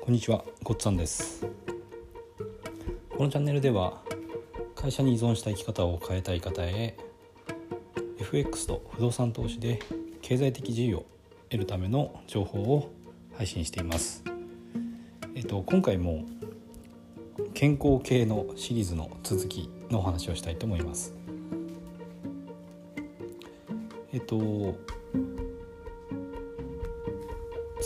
こんにちは、ごっつぁんです。このチャンネルでは会社に依存した生き方を変えたい方へ FX と不動産投資で経済的自由を得るための情報を配信しています。えっと今回も健康系のシリーズの続きのお話をしたいと思います。えっと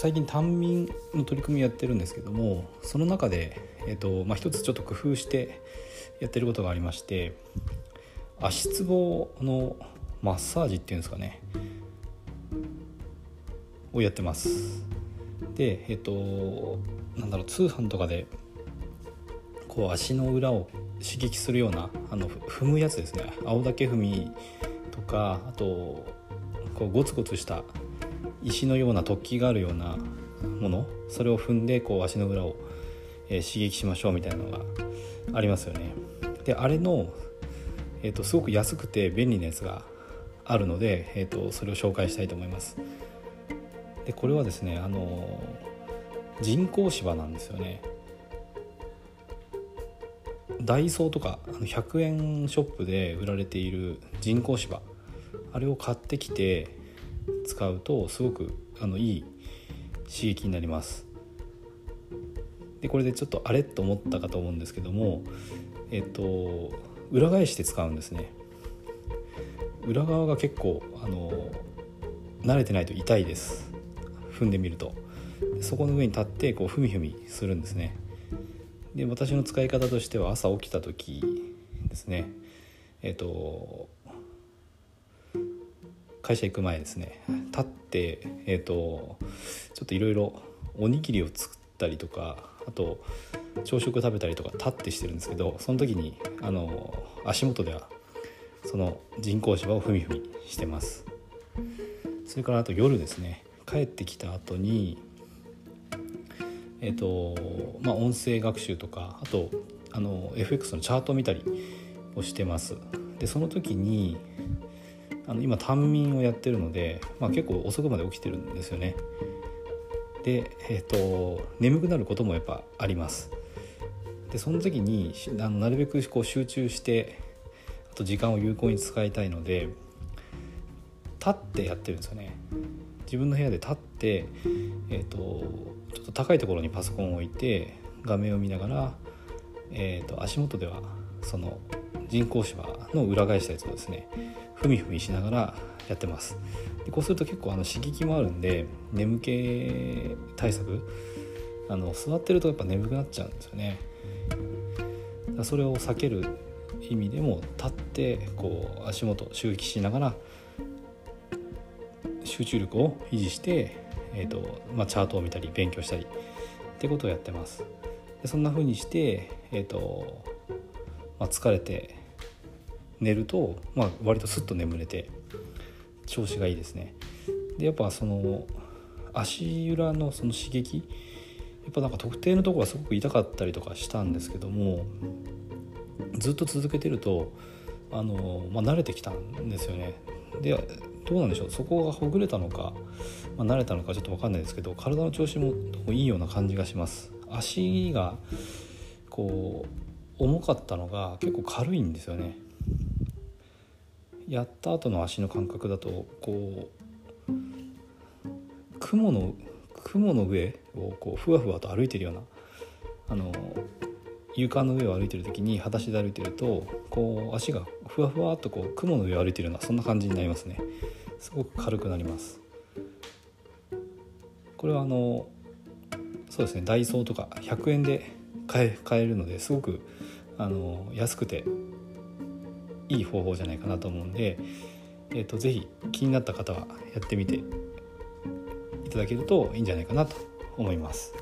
最近単眠の取り組みやってるんですけどもその中で、えーとまあ、一つちょっと工夫してやってることがありまして足つぼのマッサージっていうんですかねをやってます。でえっ、ー、となんだろう通販とかでこう足の裏を刺激するようなあの踏むやつですね。青竹踏みとかあとこうゴツゴツした石のような突起があるようなものそれを踏んでこう足の裏を、刺激しましょうみたいなのがありますよね。であれの、えーと、すごく安くて便利なやつがあるので、えーと、それを紹介したいと思います。でこれはですねあの人工芝なんですよね。ダイソーとか100円ショップで売られている人工芝あれを買ってきて使うとすごくあのいい刺激になります。でこれでちょっとあれと思ったかと思うんですけどもえっと裏返して使うんですね。裏側が結構あの慣れてないと痛いです。踏んでみると。そこの上に立ってこうふみふみするんですね。で私の使い方としては朝起きた時ですね。えっと会社行く前ですね。立ってえっ、ー、とちょっといろいろおにぎりを作ったりとかあと朝食食べたりとか立ってしてるんですけどその時にあの足元ではその人工芝をふみふみしてます。それからあと夜ですね。帰ってきた後にえっ、ー、とまあ音声学習とかあとあの FX のチャートを見たりをしてます。でその時にあの今単眠をやってるので、まあ、結構遅くまで起きてるんですよね。で、えーと、眠くなることもやっぱあります。でその時にあのなるべくこう集中してあと時間を有効に使いたいので立ってやってるんですよね。自分の部屋で立って、えーと、ちょっと高いところにパソコンを置いて画面を見ながら、えーと足元ではその人工芝の裏返したやつをですねふみふみしながらやってます。でこうすると結構あの刺激もあるんで眠気対策あの座ってるとやっぱ眠くなっちゃうんですよね。それを避ける意味でも立ってこう足元襲撃しながら集中力を維持して、えーとまあ、チャートを見たり勉強したりってことをやってます。でそんな風にして、えーとまあ、疲れて寝ると、まあ、割とスッと眠れて調子がいいですね。でやっぱその足裏のその刺激やっぱなんか特定のとこがすごく痛かったりとかしたんですけどもずっと続けてるとあの、まあ、慣れてきたんですよね。でどうなんでしょう？そこがほぐれたのか、まあ、慣れたのかちょっと分かんないですけど体の調子もいいような感じがします。足がこう重かったのが結構軽いんですよね。やった後の足の感覚だとこう雲の雲の上をこうふわふわと歩いてるようなあの床の上を歩いてる時に裸足で歩いてるとこう足がふわふわっとこう雲の上を歩いてるようなそんな感じになりますね。すごく軽くなります。これはあのそうですねダイソーとか100円で買え買えるのですごくあの安くていい方法じゃないかなと思うんで、えーと、ぜひ気になった方はやってみていただけるといいんじゃないかなと思います。